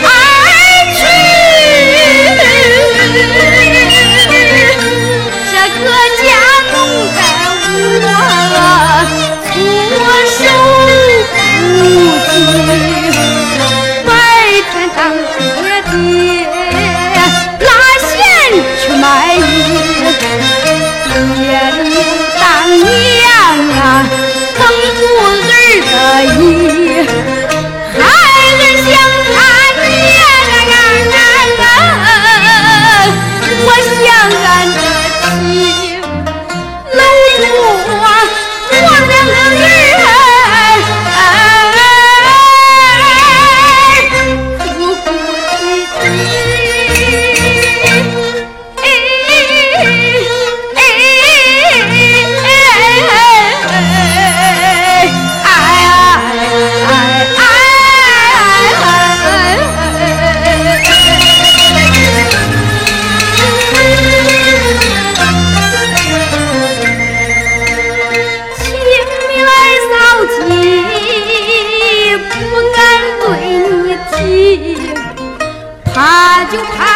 儿女这个家弄得我措手不及白天当爹的 you have.